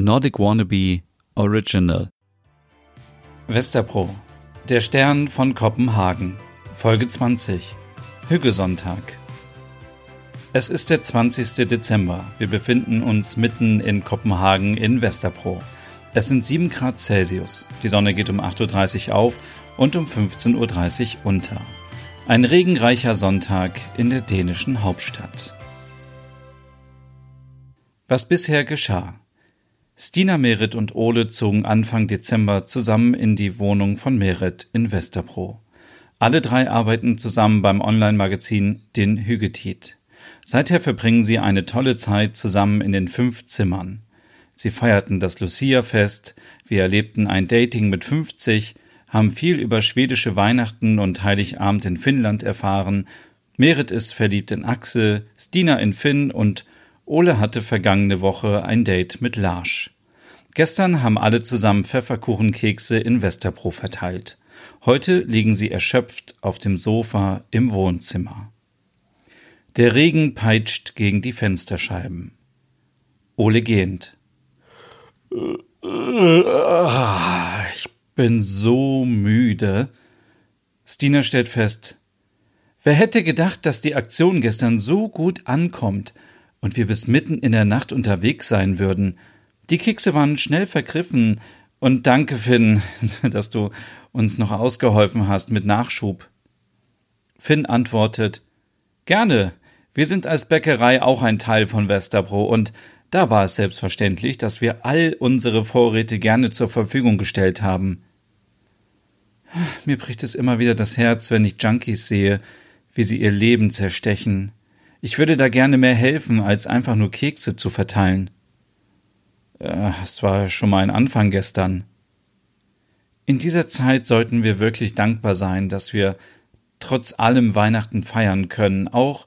Nordic Wannabe Original. Westerpro. Der Stern von Kopenhagen. Folge 20. Hüggesonntag. Es ist der 20. Dezember. Wir befinden uns mitten in Kopenhagen in Westerpro. Es sind 7 Grad Celsius. Die Sonne geht um 8.30 Uhr auf und um 15.30 Uhr unter. Ein regenreicher Sonntag in der dänischen Hauptstadt. Was bisher geschah. Stina Merit und Ole zogen Anfang Dezember zusammen in die Wohnung von Merit in Westerpro. Alle drei arbeiten zusammen beim Online-Magazin Den Hügetit. Seither verbringen sie eine tolle Zeit zusammen in den fünf Zimmern. Sie feierten das Lucia-Fest, wir erlebten ein Dating mit 50, haben viel über schwedische Weihnachten und Heiligabend in Finnland erfahren. Merit ist verliebt in Axel, Stina in Finn und Ole hatte vergangene Woche ein Date mit Larsch. Gestern haben alle zusammen Pfefferkuchenkekse in Westerpro verteilt. Heute liegen sie erschöpft auf dem Sofa im Wohnzimmer. Der Regen peitscht gegen die Fensterscheiben. Ole gehend. Ich bin so müde. Stina stellt fest. Wer hätte gedacht, dass die Aktion gestern so gut ankommt? Und wir bis mitten in der Nacht unterwegs sein würden. Die Kekse waren schnell vergriffen, und danke, Finn, dass du uns noch ausgeholfen hast mit Nachschub. Finn antwortet Gerne. Wir sind als Bäckerei auch ein Teil von Westerbro und da war es selbstverständlich, dass wir all unsere Vorräte gerne zur Verfügung gestellt haben. Mir bricht es immer wieder das Herz, wenn ich Junkies sehe, wie sie ihr Leben zerstechen. Ich würde da gerne mehr helfen, als einfach nur Kekse zu verteilen. Es war schon mal ein Anfang gestern. In dieser Zeit sollten wir wirklich dankbar sein, dass wir trotz allem Weihnachten feiern können, auch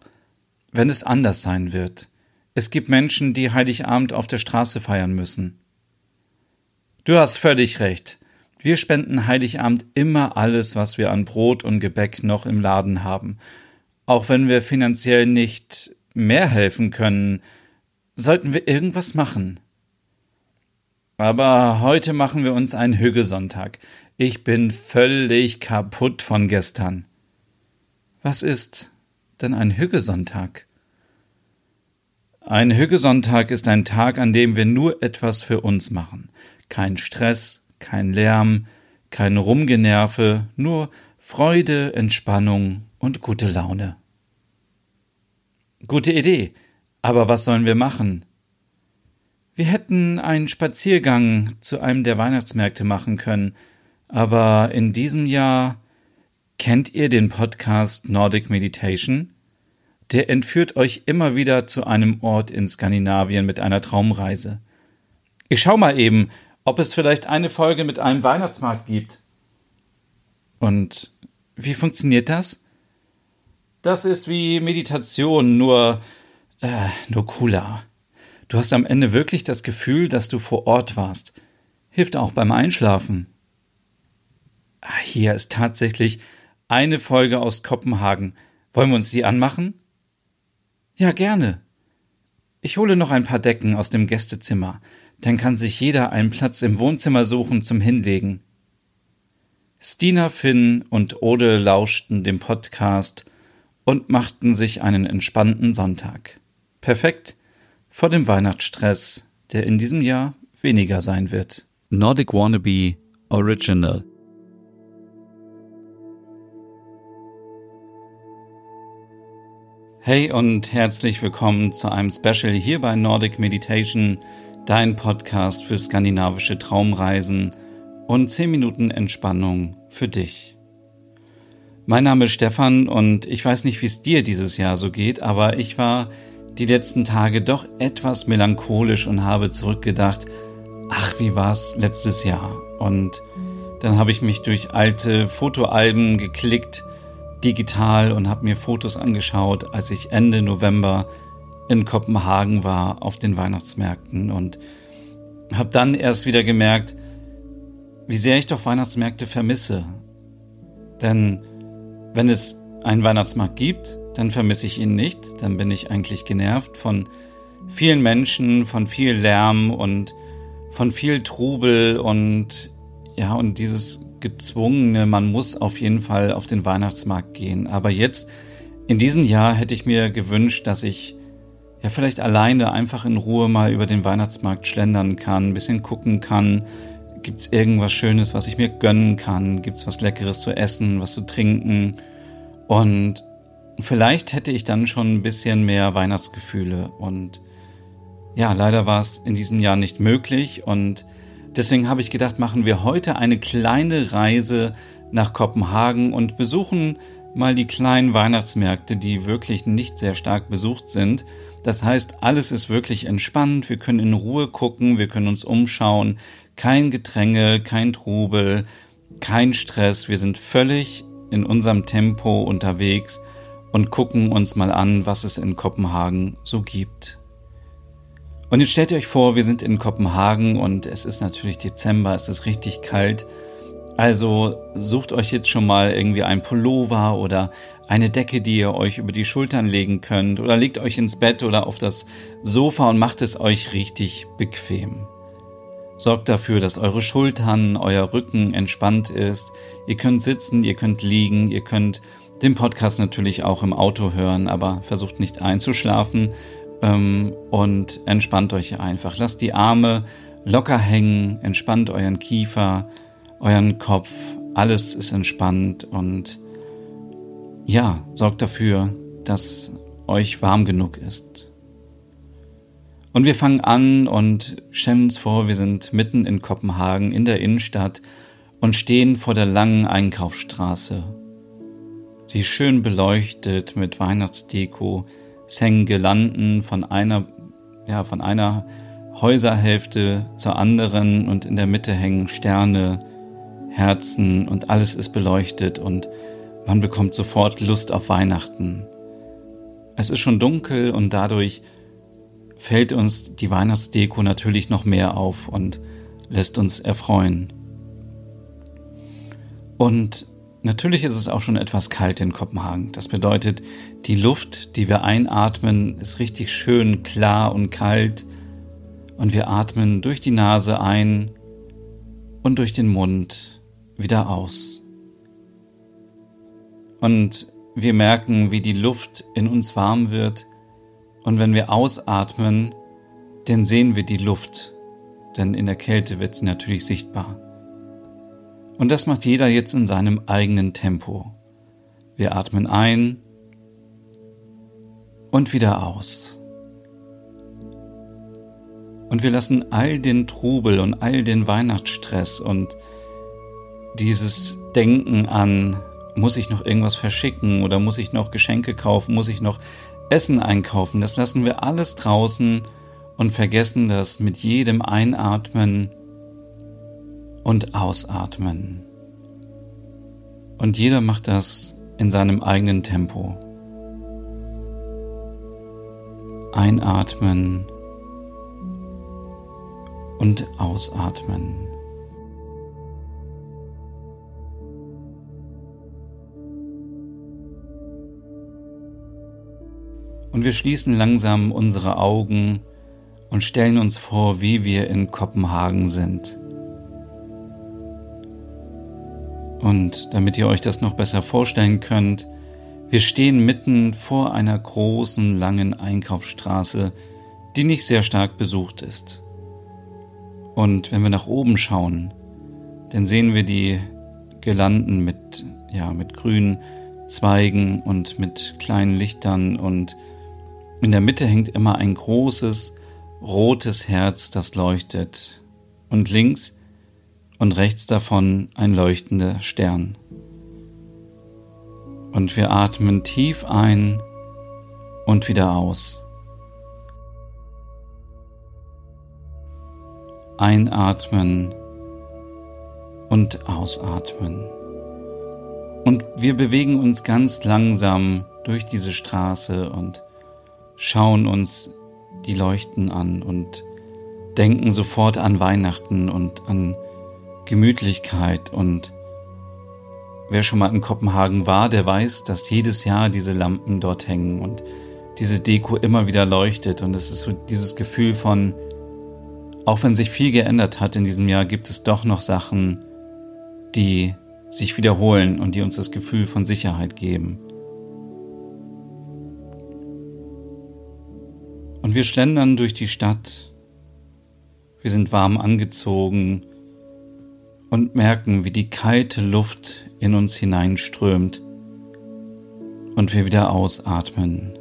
wenn es anders sein wird. Es gibt Menschen, die Heiligabend auf der Straße feiern müssen. Du hast völlig recht. Wir spenden Heiligabend immer alles, was wir an Brot und Gebäck noch im Laden haben, auch wenn wir finanziell nicht mehr helfen können, sollten wir irgendwas machen. Aber heute machen wir uns einen Hüggesonntag. Ich bin völlig kaputt von gestern. Was ist denn ein Hüggesonntag? Ein Hüggesonntag ist ein Tag, an dem wir nur etwas für uns machen. Kein Stress, kein Lärm, kein Rumgenerve, nur Freude, Entspannung und gute Laune. Gute Idee. Aber was sollen wir machen? Wir hätten einen Spaziergang zu einem der Weihnachtsmärkte machen können, aber in diesem Jahr kennt ihr den Podcast Nordic Meditation? Der entführt euch immer wieder zu einem Ort in Skandinavien mit einer Traumreise. Ich schau mal eben, ob es vielleicht eine Folge mit einem Weihnachtsmarkt gibt. Und wie funktioniert das? Das ist wie Meditation, nur, äh, nur cooler. Du hast am Ende wirklich das Gefühl, dass du vor Ort warst. Hilft auch beim Einschlafen. Ah, hier ist tatsächlich eine Folge aus Kopenhagen. Wollen wir uns die anmachen? Ja, gerne. Ich hole noch ein paar Decken aus dem Gästezimmer. Dann kann sich jeder einen Platz im Wohnzimmer suchen zum Hinlegen. Stina, Finn und Ode lauschten dem Podcast und machten sich einen entspannten Sonntag. Perfekt vor dem Weihnachtsstress, der in diesem Jahr weniger sein wird. Nordic Wannabe Original Hey und herzlich willkommen zu einem Special hier bei Nordic Meditation, dein Podcast für skandinavische Traumreisen und 10 Minuten Entspannung für dich. Mein Name ist Stefan und ich weiß nicht, wie es dir dieses Jahr so geht, aber ich war die letzten Tage doch etwas melancholisch und habe zurückgedacht, ach, wie war's letztes Jahr? Und dann habe ich mich durch alte Fotoalben geklickt, digital und habe mir Fotos angeschaut, als ich Ende November in Kopenhagen war auf den Weihnachtsmärkten und habe dann erst wieder gemerkt, wie sehr ich doch Weihnachtsmärkte vermisse. Denn wenn es einen Weihnachtsmarkt gibt, dann vermisse ich ihn nicht, dann bin ich eigentlich genervt von vielen Menschen, von viel Lärm und von viel Trubel und ja, und dieses gezwungene, man muss auf jeden Fall auf den Weihnachtsmarkt gehen. Aber jetzt, in diesem Jahr, hätte ich mir gewünscht, dass ich ja vielleicht alleine einfach in Ruhe mal über den Weihnachtsmarkt schlendern kann, ein bisschen gucken kann. Gibt es irgendwas Schönes, was ich mir gönnen kann? Gibt es was Leckeres zu essen, was zu trinken? Und vielleicht hätte ich dann schon ein bisschen mehr Weihnachtsgefühle. Und ja, leider war es in diesem Jahr nicht möglich. Und deswegen habe ich gedacht, machen wir heute eine kleine Reise nach Kopenhagen und besuchen mal die kleinen Weihnachtsmärkte, die wirklich nicht sehr stark besucht sind. Das heißt, alles ist wirklich entspannt, wir können in Ruhe gucken, wir können uns umschauen, kein Gedränge, kein Trubel, kein Stress, wir sind völlig in unserem Tempo unterwegs und gucken uns mal an, was es in Kopenhagen so gibt. Und jetzt stellt ihr euch vor, wir sind in Kopenhagen und es ist natürlich Dezember, es ist richtig kalt. Also sucht euch jetzt schon mal irgendwie ein Pullover oder eine Decke, die ihr euch über die Schultern legen könnt oder legt euch ins Bett oder auf das Sofa und macht es euch richtig bequem. Sorgt dafür, dass eure Schultern, euer Rücken entspannt ist. Ihr könnt sitzen, ihr könnt liegen, ihr könnt den Podcast natürlich auch im Auto hören, aber versucht nicht einzuschlafen ähm, und entspannt euch einfach. Lasst die Arme locker hängen, entspannt euren Kiefer, euren Kopf, alles ist entspannt und ja, sorgt dafür, dass euch warm genug ist. Und wir fangen an und stellen uns vor, wir sind mitten in Kopenhagen in der Innenstadt und stehen vor der langen Einkaufsstraße. Sie ist schön beleuchtet mit Weihnachtsdeko, es hängen Girlanden von einer, ja, von einer Häuserhälfte zur anderen und in der Mitte hängen Sterne, Herzen und alles ist beleuchtet und man bekommt sofort Lust auf Weihnachten. Es ist schon dunkel und dadurch fällt uns die Weihnachtsdeko natürlich noch mehr auf und lässt uns erfreuen. Und natürlich ist es auch schon etwas kalt in Kopenhagen. Das bedeutet, die Luft, die wir einatmen, ist richtig schön klar und kalt und wir atmen durch die Nase ein und durch den Mund wieder aus. Und wir merken, wie die Luft in uns warm wird. Und wenn wir ausatmen, dann sehen wir die Luft. Denn in der Kälte wird sie natürlich sichtbar. Und das macht jeder jetzt in seinem eigenen Tempo. Wir atmen ein und wieder aus. Und wir lassen all den Trubel und all den Weihnachtsstress und dieses Denken an, muss ich noch irgendwas verschicken oder muss ich noch Geschenke kaufen, muss ich noch Essen einkaufen, das lassen wir alles draußen und vergessen das mit jedem Einatmen und Ausatmen. Und jeder macht das in seinem eigenen Tempo. Einatmen und ausatmen. Und wir schließen langsam unsere Augen und stellen uns vor, wie wir in Kopenhagen sind. Und damit ihr euch das noch besser vorstellen könnt, wir stehen mitten vor einer großen, langen Einkaufsstraße, die nicht sehr stark besucht ist. Und wenn wir nach oben schauen, dann sehen wir die Girlanden mit, ja, mit grünen Zweigen und mit kleinen Lichtern und in der Mitte hängt immer ein großes rotes Herz, das leuchtet, und links und rechts davon ein leuchtender Stern. Und wir atmen tief ein und wieder aus. Einatmen und ausatmen. Und wir bewegen uns ganz langsam durch diese Straße und schauen uns die Leuchten an und denken sofort an Weihnachten und an Gemütlichkeit und wer schon mal in Kopenhagen war, der weiß, dass jedes Jahr diese Lampen dort hängen und diese Deko immer wieder leuchtet und es ist so dieses Gefühl von auch wenn sich viel geändert hat in diesem Jahr, gibt es doch noch Sachen, die sich wiederholen und die uns das Gefühl von Sicherheit geben. Und wir schlendern durch die Stadt. Wir sind warm angezogen und merken, wie die kalte Luft in uns hineinströmt und wir wieder ausatmen.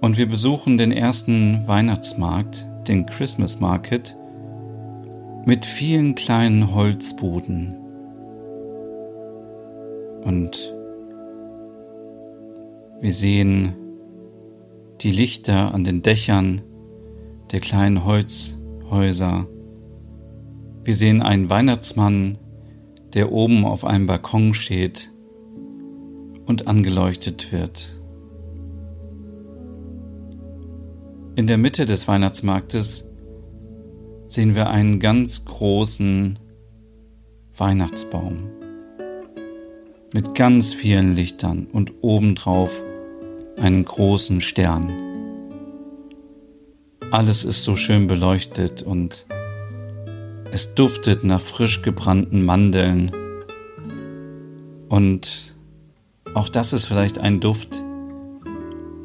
Und wir besuchen den ersten Weihnachtsmarkt, den Christmas Market, mit vielen kleinen Holzbuden. Und wir sehen die Lichter an den Dächern der kleinen Holzhäuser. Wir sehen einen Weihnachtsmann, der oben auf einem Balkon steht und angeleuchtet wird. In der Mitte des Weihnachtsmarktes sehen wir einen ganz großen Weihnachtsbaum mit ganz vielen Lichtern und obendrauf einen großen Stern. Alles ist so schön beleuchtet und es duftet nach frisch gebrannten Mandeln. Und auch das ist vielleicht ein Duft,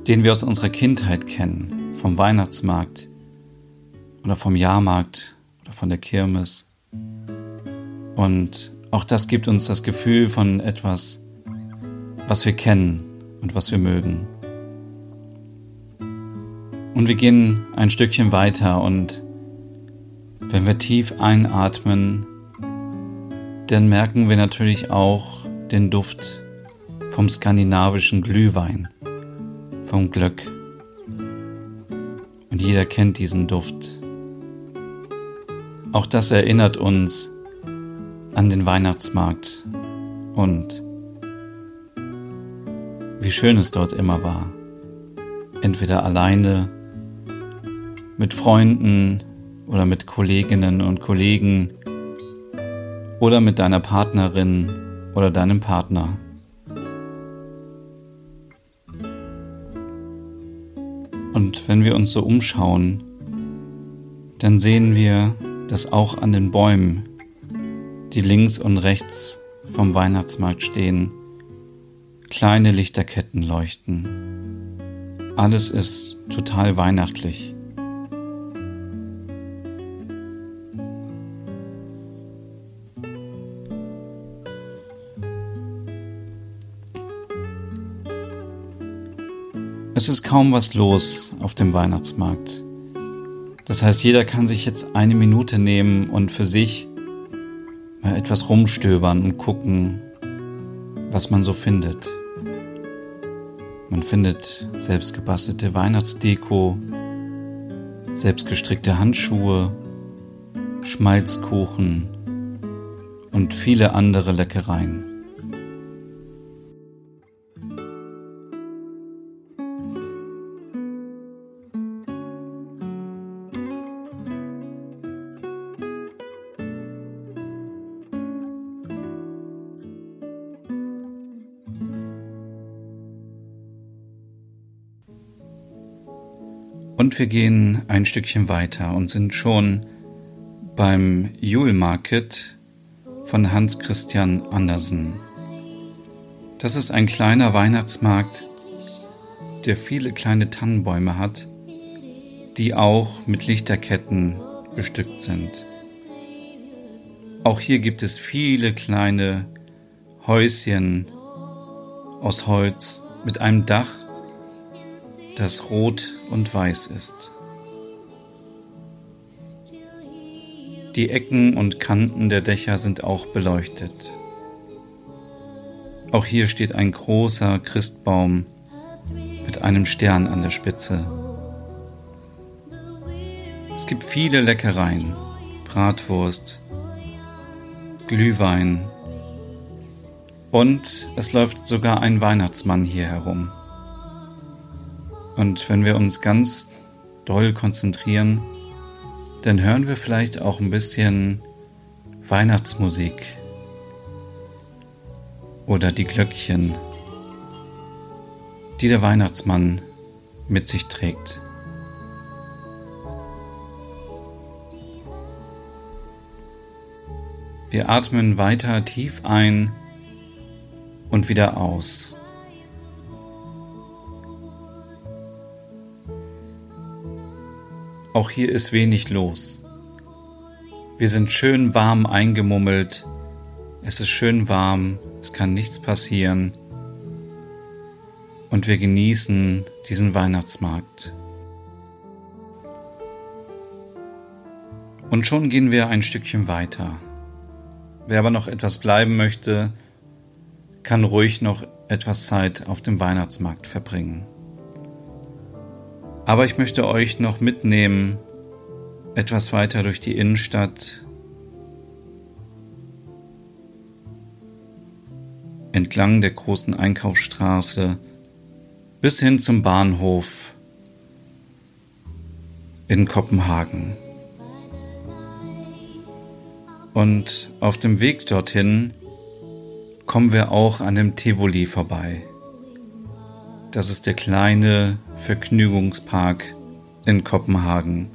den wir aus unserer Kindheit kennen vom Weihnachtsmarkt oder vom Jahrmarkt oder von der Kirmes. Und auch das gibt uns das Gefühl von etwas, was wir kennen und was wir mögen. Und wir gehen ein Stückchen weiter und wenn wir tief einatmen, dann merken wir natürlich auch den Duft vom skandinavischen Glühwein, vom Glöck. Und jeder kennt diesen Duft. Auch das erinnert uns an den Weihnachtsmarkt und wie schön es dort immer war. Entweder alleine, mit Freunden oder mit Kolleginnen und Kollegen oder mit deiner Partnerin oder deinem Partner. Und wenn wir uns so umschauen, dann sehen wir, dass auch an den Bäumen, die links und rechts vom Weihnachtsmarkt stehen, kleine Lichterketten leuchten. Alles ist total weihnachtlich. Es ist kaum was los auf dem Weihnachtsmarkt. Das heißt, jeder kann sich jetzt eine Minute nehmen und für sich mal etwas rumstöbern und gucken, was man so findet. Man findet selbstgebastelte Weihnachtsdeko, selbstgestrickte Handschuhe, Schmalzkuchen und viele andere Leckereien. Und wir gehen ein Stückchen weiter und sind schon beim Jule Market von Hans Christian Andersen. Das ist ein kleiner Weihnachtsmarkt, der viele kleine Tannenbäume hat, die auch mit Lichterketten bestückt sind. Auch hier gibt es viele kleine Häuschen aus Holz mit einem Dach das rot und weiß ist. Die Ecken und Kanten der Dächer sind auch beleuchtet. Auch hier steht ein großer Christbaum mit einem Stern an der Spitze. Es gibt viele Leckereien, Bratwurst, Glühwein und es läuft sogar ein Weihnachtsmann hier herum. Und wenn wir uns ganz doll konzentrieren, dann hören wir vielleicht auch ein bisschen Weihnachtsmusik oder die Glöckchen, die der Weihnachtsmann mit sich trägt. Wir atmen weiter tief ein und wieder aus. Auch hier ist wenig los. Wir sind schön warm eingemummelt. Es ist schön warm, es kann nichts passieren. Und wir genießen diesen Weihnachtsmarkt. Und schon gehen wir ein Stückchen weiter. Wer aber noch etwas bleiben möchte, kann ruhig noch etwas Zeit auf dem Weihnachtsmarkt verbringen. Aber ich möchte euch noch mitnehmen, etwas weiter durch die Innenstadt, entlang der großen Einkaufsstraße bis hin zum Bahnhof in Kopenhagen. Und auf dem Weg dorthin kommen wir auch an dem Tivoli vorbei. Das ist der kleine Vergnügungspark in Kopenhagen.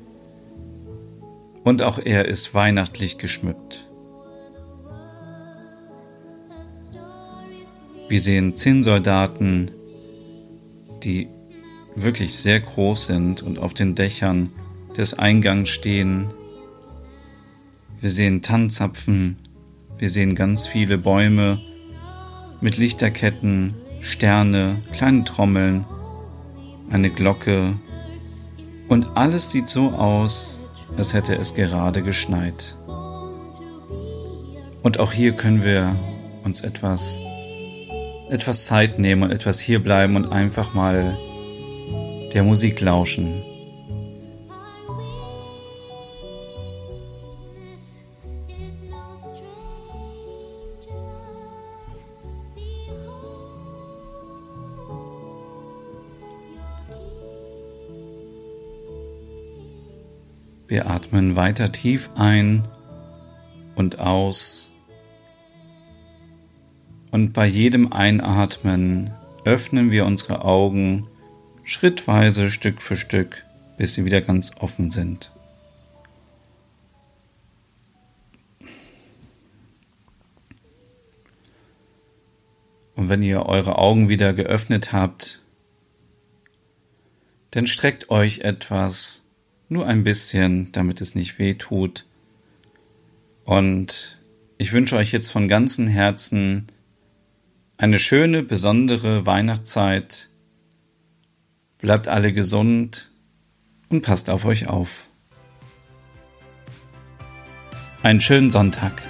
Und auch er ist weihnachtlich geschmückt. Wir sehen Zinnsoldaten, die wirklich sehr groß sind und auf den Dächern des Eingangs stehen. Wir sehen Tannzapfen, wir sehen ganz viele Bäume mit Lichterketten, Sterne, kleine Trommeln, eine Glocke und alles sieht so aus, als hätte es gerade geschneit. Und auch hier können wir uns etwas, etwas Zeit nehmen und etwas hier bleiben und einfach mal der Musik lauschen. Wir atmen weiter tief ein und aus. Und bei jedem Einatmen öffnen wir unsere Augen schrittweise, Stück für Stück, bis sie wieder ganz offen sind. Und wenn ihr eure Augen wieder geöffnet habt, dann streckt euch etwas nur ein bisschen, damit es nicht weh tut. Und ich wünsche euch jetzt von ganzem Herzen eine schöne, besondere Weihnachtszeit. Bleibt alle gesund und passt auf euch auf. Einen schönen Sonntag.